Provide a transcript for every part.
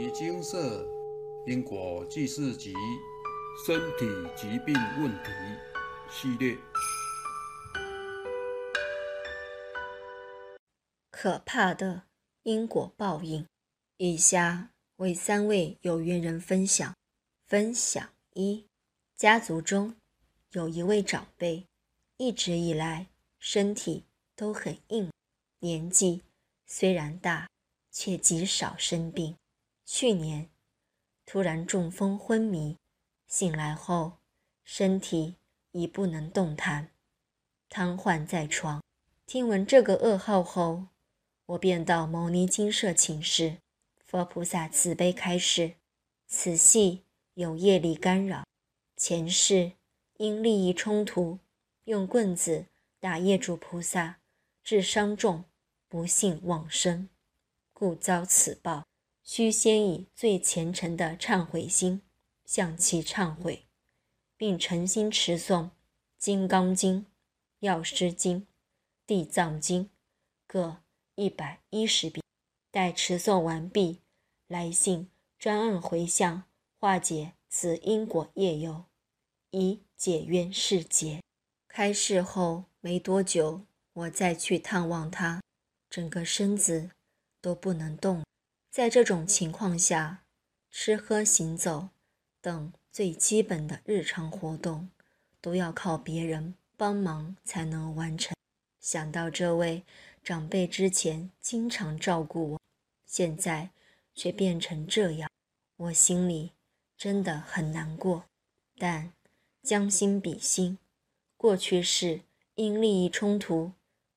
尼精舍因果记事集身体疾病问题系列，可怕的因果报应。以下为三位有缘人分享。分享一：家族中有一位长辈，一直以来身体都很硬，年纪虽然大，却极少生病。去年突然中风昏迷，醒来后身体已不能动弹，瘫痪在床。听闻这个噩耗后，我便到牟尼精舍请示，佛菩萨慈悲开示：此系有业力干扰，前世因利益冲突，用棍子打业主菩萨，致伤重，不幸往生，故遭此报。须先以最虔诚的忏悔心向其忏悔，并诚心持诵《金刚经》《药师经》《地藏经》各一百一十遍。待持诵完毕，来信专案回向，化解此因果业由，以解冤释结。开示后没多久，我再去探望他，整个身子都不能动。在这种情况下，吃喝行走等最基本的日常活动都要靠别人帮忙才能完成。想到这位长辈之前经常照顾我，现在却变成这样，我心里真的很难过。但将心比心，过去是因利益冲突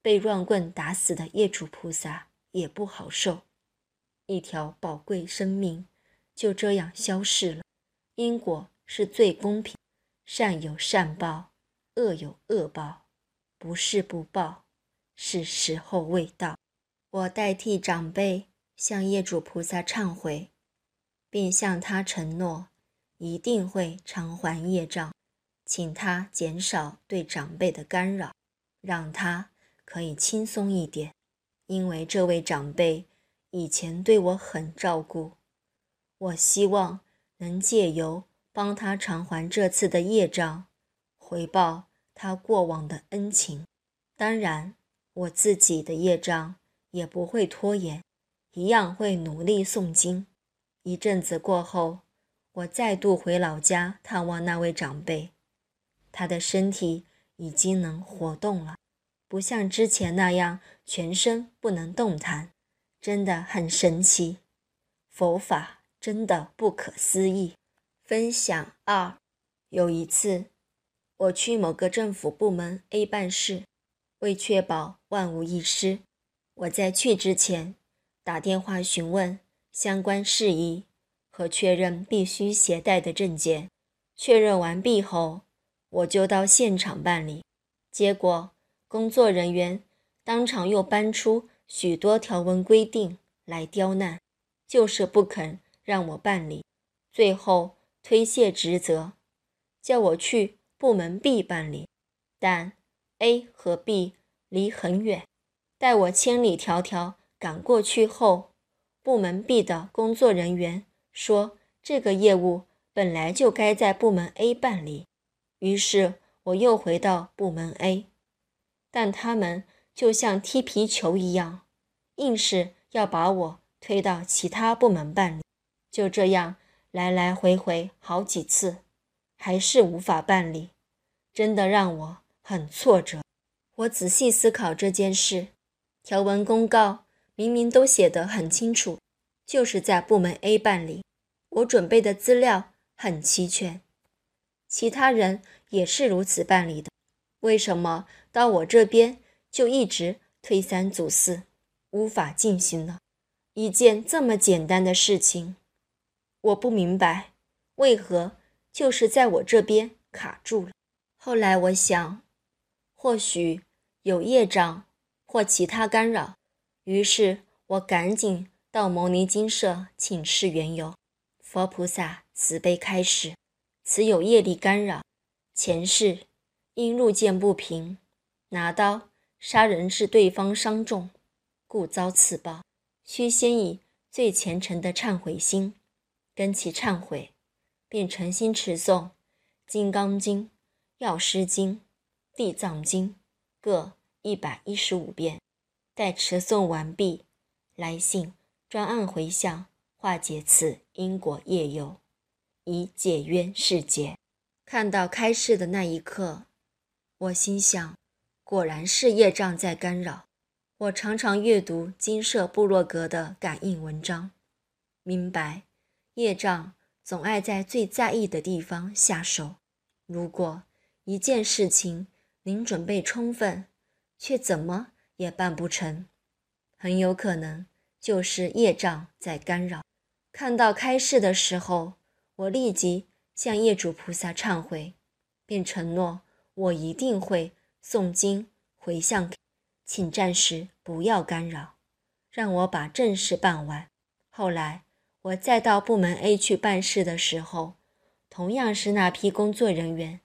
被乱棍打死的业主菩萨也不好受。一条宝贵生命就这样消逝了。因果是最公平，善有善报，恶有恶报，不是不报，是时候未到。我代替长辈向业主菩萨忏悔，并向他承诺一定会偿还业障，请他减少对长辈的干扰，让他可以轻松一点，因为这位长辈。以前对我很照顾，我希望能借由帮他偿还这次的业障，回报他过往的恩情。当然，我自己的业障也不会拖延，一样会努力诵经。一阵子过后，我再度回老家探望那位长辈，他的身体已经能活动了，不像之前那样全身不能动弹。真的很神奇，佛法真的不可思议。分享二：有一次，我去某个政府部门 A 办事，为确保万无一失，我在去之前打电话询问相关事宜和确认必须携带的证件。确认完毕后，我就到现场办理。结果，工作人员当场又搬出。许多条文规定来刁难，就是不肯让我办理，最后推卸职责，叫我去部门 B 办理。但 A 和 B 离很远，待我千里迢迢赶过去后，部门 B 的工作人员说这个业务本来就该在部门 A 办理。于是我又回到部门 A，但他们。就像踢皮球一样，硬是要把我推到其他部门办理。就这样来来回回好几次，还是无法办理，真的让我很挫折。我仔细思考这件事，条文公告明明都写得很清楚，就是在部门 A 办理。我准备的资料很齐全，其他人也是如此办理的，为什么到我这边？就一直推三阻四，无法进行了。一件这么简单的事情，我不明白为何就是在我这边卡住了。后来我想，或许有业障或其他干扰，于是我赶紧到牟尼精舍请示缘由。佛菩萨慈悲开示：此有业力干扰，前世因路见不平，拿刀。杀人致对方伤重，故遭此报。须先以最虔诚的忏悔心，跟其忏悔，便诚心持诵《金刚经》《药师经》《地藏经》各一百一十五遍。待持诵完毕，来信专案回向，化解此因果业忧，以解冤释结。看到开示的那一刻，我心想，果然是业障在干扰。我常常阅读金舍部落格的感应文章，明白业障总爱在最在意的地方下手。如果一件事情您准备充分，却怎么也办不成，很有可能就是业障在干扰。看到开示的时候，我立即向业主菩萨忏悔，并承诺我一定会诵经回向。请暂时不要干扰，让我把正事办完。后来我再到部门 A 去办事的时候，同样是那批工作人员，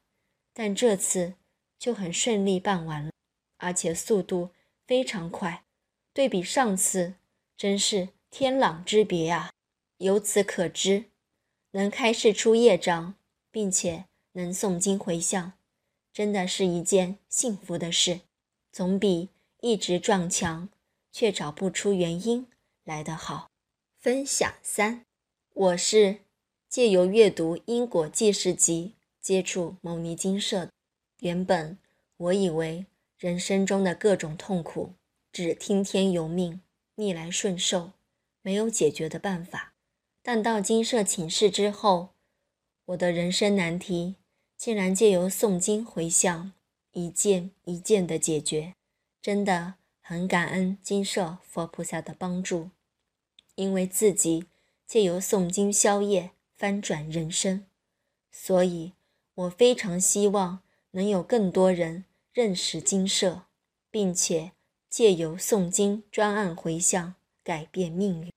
但这次就很顺利办完了，而且速度非常快，对比上次真是天壤之别啊！由此可知，能开示出业障，并且能诵经回向，真的是一件幸福的事，总比……一直撞墙却找不出原因来得好。分享三，我是借由阅读《因果记事集》接触牟尼金舍。原本我以为人生中的各种痛苦只听天由命、逆来顺受，没有解决的办法。但到金舍请示之后，我的人生难题竟然借由诵经回向，一件一件的解决。真的很感恩金舍佛菩萨的帮助，因为自己借由诵经消业翻转人生，所以我非常希望能有更多人认识金舍，并且借由诵经专案回向改变命运。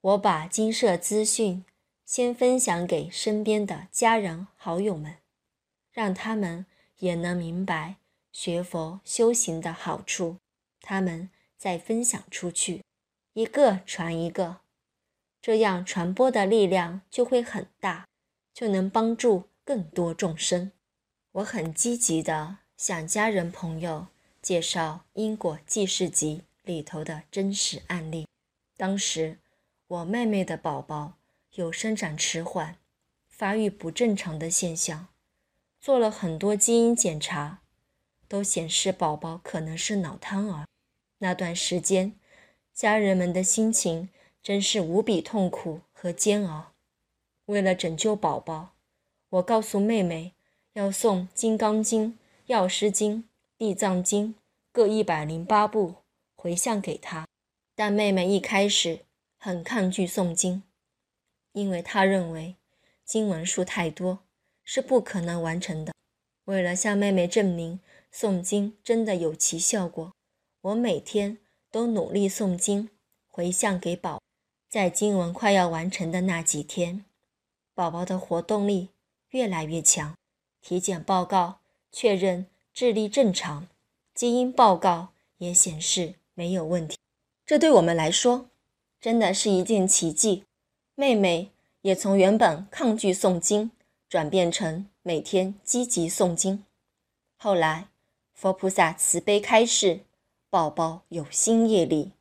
我把金舍资讯先分享给身边的家人好友们，让他们也能明白。学佛修行的好处，他们再分享出去，一个传一个，这样传播的力量就会很大，就能帮助更多众生。我很积极的向家人朋友介绍《因果记事集》里头的真实案例。当时我妹妹的宝宝有生长迟缓、发育不正常的现象，做了很多基因检查。都显示宝宝可能是脑瘫儿。那段时间，家人们的心情真是无比痛苦和煎熬。为了拯救宝宝，我告诉妹妹要送《金刚经》《药师经》《地藏经》各一百零八部回向给她。但妹妹一开始很抗拒诵经，因为她认为经文数太多，是不可能完成的。为了向妹妹证明，诵经真的有其效果，我每天都努力诵经回向给宝。在经文快要完成的那几天，宝宝的活动力越来越强，体检报告确认智力正常，基因报告也显示没有问题。这对我们来说真的是一件奇迹。妹妹也从原本抗拒诵经，转变成每天积极诵经。后来。佛菩萨慈悲开示，宝宝有新业力，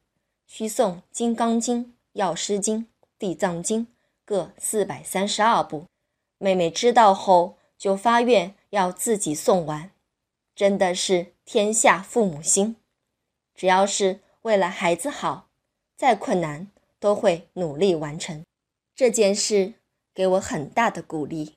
需诵《金刚经》《药师经》《地藏经》各四百三十二部。妹妹知道后就发愿要自己诵完，真的是天下父母心。只要是为了孩子好，再困难都会努力完成。这件事给我很大的鼓励，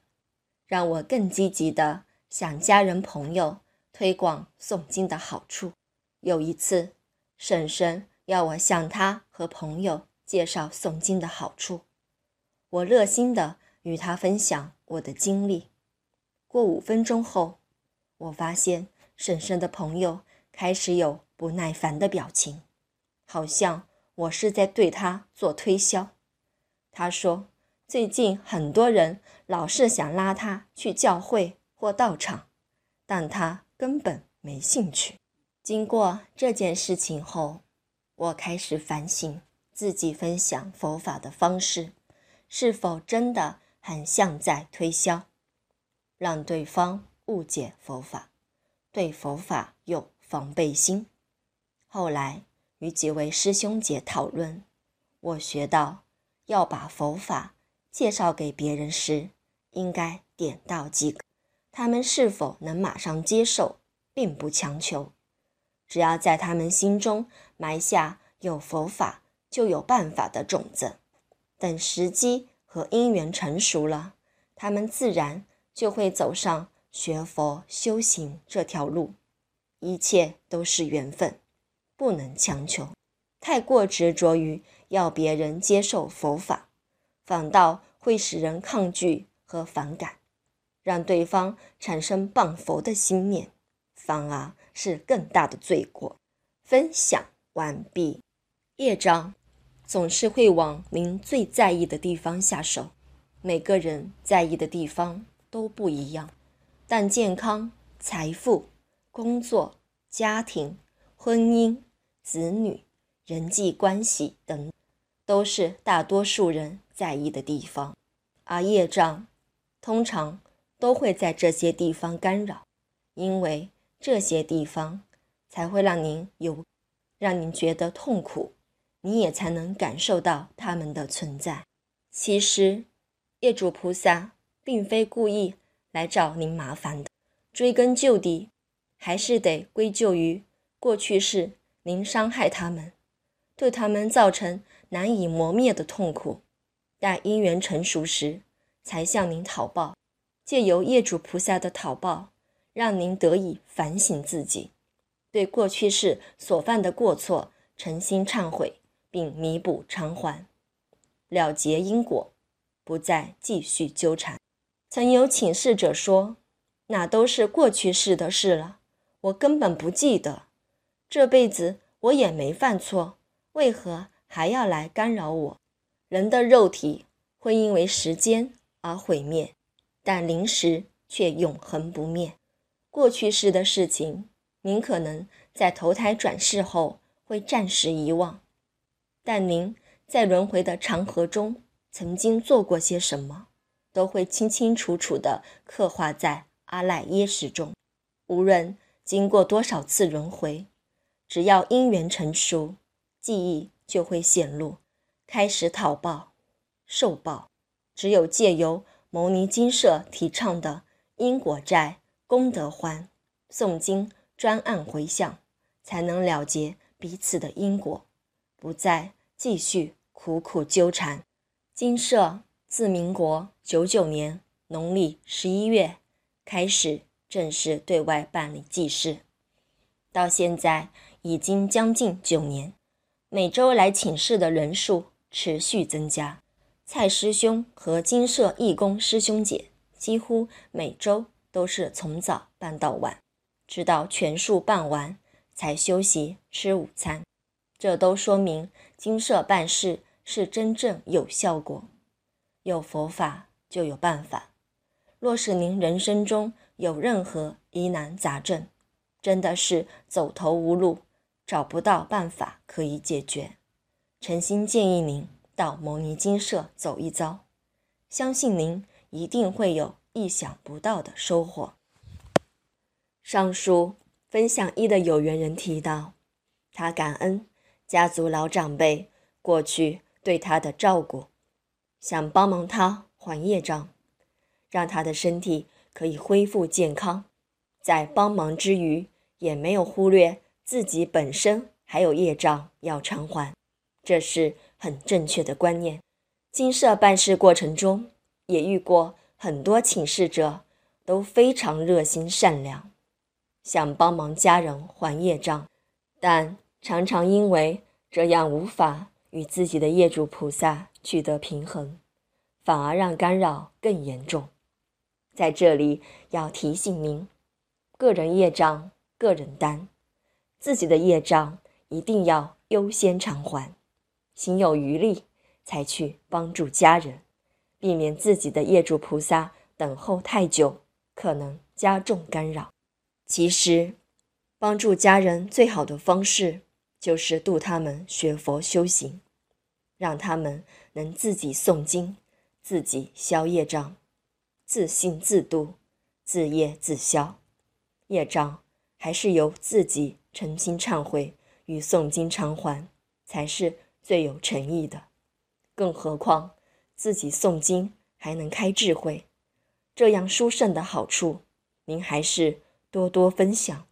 让我更积极的向家人朋友。推广诵经的好处。有一次，婶婶要我向她和朋友介绍诵经的好处，我热心的与她分享我的经历。过五分钟后，我发现婶婶的朋友开始有不耐烦的表情，好像我是在对他做推销。他说：“最近很多人老是想拉他去教会或道场，但他……”根本没兴趣。经过这件事情后，我开始反省自己分享佛法的方式，是否真的很像在推销，让对方误解佛法，对佛法有防备心？后来与几位师兄姐讨论，我学到要把佛法介绍给别人时，应该点到即可。他们是否能马上接受，并不强求。只要在他们心中埋下有佛法就有办法的种子，等时机和因缘成熟了，他们自然就会走上学佛修行这条路。一切都是缘分，不能强求。太过执着于要别人接受佛法，反倒会使人抗拒和反感，让对方产生谤佛的心念，反而。是更大的罪过。分享完毕。业障总是会往您最在意的地方下手。每个人在意的地方都不一样，但健康、财富、工作、家庭、婚姻、子女、人际关系等，都是大多数人在意的地方。而业障通常都会在这些地方干扰，因为。这些地方才会让您有，让您觉得痛苦，你也才能感受到他们的存在。其实，业主菩萨并非故意来找您麻烦的，追根究底，还是得归咎于过去是您伤害他们，对他们造成难以磨灭的痛苦。待因缘成熟时，才向您讨报，借由业主菩萨的讨报。让您得以反省自己，对过去世所犯的过错诚心忏悔，并弥补偿还，了结因果，不再继续纠缠。曾有请示者说：“那都是过去世的事了，我根本不记得，这辈子我也没犯错，为何还要来干扰我？”人的肉体会因为时间而毁灭，但灵识却永恒不灭。过去式的事情，您可能在投胎转世后会暂时遗忘，但您在轮回的长河中曾经做过些什么，都会清清楚楚地刻画在阿赖耶识中。无论经过多少次轮回，只要因缘成熟，记忆就会显露，开始讨报、受报。只有借由牟尼金舍提倡的因果债。功德欢，诵经专案回向，才能了结彼此的因果，不再继续苦苦纠缠。金社自民国九九年农历十一月开始正式对外办理祭祀，到现在已经将近九年，每周来请示的人数持续增加。蔡师兄和金社义工师兄姐几乎每周。都是从早办到晚，直到全数办完才休息吃午餐。这都说明金舍办事是真正有效果。有佛法就有办法。若是您人生中有任何疑难杂症，真的是走投无路，找不到办法可以解决，诚心建议您到牟尼金舍走一遭，相信您一定会有。意想不到的收获。上述分享一的有缘人提到，他感恩家族老长辈过去对他的照顾，想帮忙他还业障，让他的身体可以恢复健康。在帮忙之余，也没有忽略自己本身还有业障要偿还，这是很正确的观念。金社办事过程中也遇过。很多请示者都非常热心善良，想帮忙家人还业障，但常常因为这样无法与自己的业主菩萨取得平衡，反而让干扰更严重。在这里要提醒您，个人业障个人担，自己的业障一定要优先偿还，心有余力才去帮助家人。避免自己的业主菩萨等候太久，可能加重干扰。其实，帮助家人最好的方式就是度他们学佛修行。让他们能自己诵经，自己消业障，自信自度，自业自消。业障还是由自己诚心忏悔与诵经偿还，才是最有诚意的。更何况自己诵经还能开智慧，这样殊胜的好处，您还是多多分享，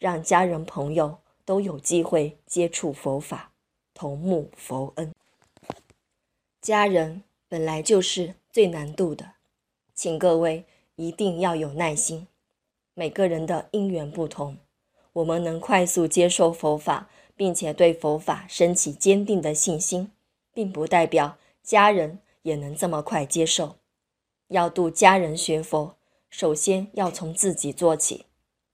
让家人朋友都有机会接触佛法，同沐佛恩。家人本来就是最难度的，请各位一定要有耐心。每个人的因缘不同，我们能快速接受佛法，并且对佛法升起坚定的信心，并不代表家人也能这么快接受。要度家人学佛，首先要从自己做起。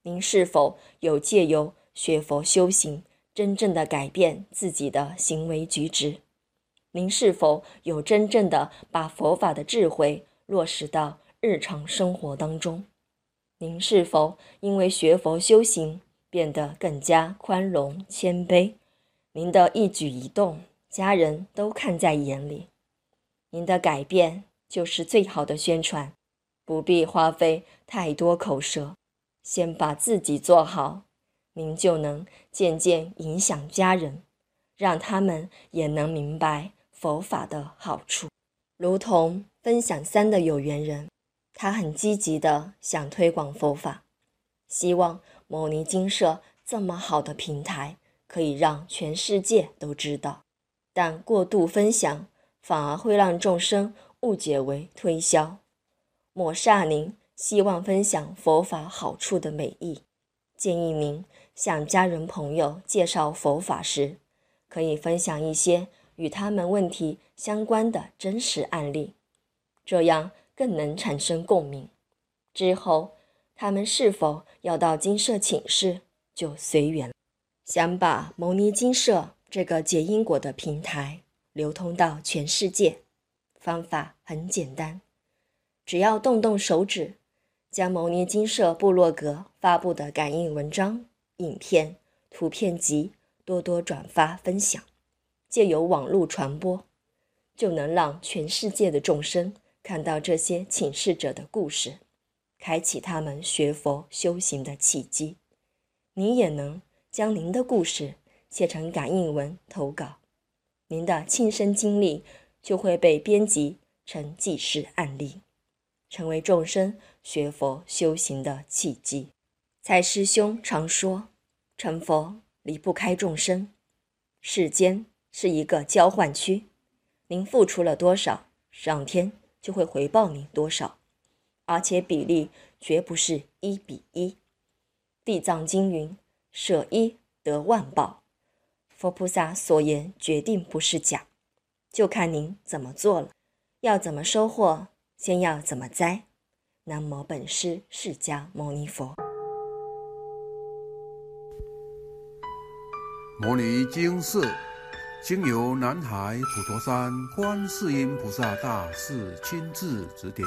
您是否有借由学佛修行，真正的改变自己的行为举止？您是否有真正的把佛法的智慧落实到日常生活当中？您是否因为学佛修行变得更加宽容谦卑？您的一举一动，家人都看在眼里。您的改变就是最好的宣传，不必花费太多口舌，先把自己做好，您就能渐渐影响家人，让他们也能明白。佛法的好处，如同分享三的有缘人，他很积极的想推广佛法，希望牟尼精舍这么好的平台可以让全世界都知道。但过度分享反而会让众生误解为推销，抹煞您希望分享佛法好处的美意。建议您向家人朋友介绍佛法时，可以分享一些。与他们问题相关的真实案例，这样更能产生共鸣。之后，他们是否要到金舍请示，就随缘。想把牟尼金舍这个结因果的平台流通到全世界，方法很简单，只要动动手指，将牟尼金舍部落格发布的感应文章、影片、图片集多多转发分享。借由网络传播，就能让全世界的众生看到这些请示者的故事，开启他们学佛修行的契机。你也能将您的故事写成感应文投稿，您的亲身经历就会被编辑成纪实案例，成为众生学佛修行的契机。蔡师兄常说：“成佛离不开众生，世间。”是一个交换区，您付出了多少，上天就会回报您多少，而且比例绝不是一比一。地藏经云：“舍一得万报。”佛菩萨所言决定不是假，就看您怎么做了。要怎么收获，先要怎么栽。南无本师释迦牟尼佛。摩尼经寺。经由南海普陀山观世音菩萨大士亲自指点，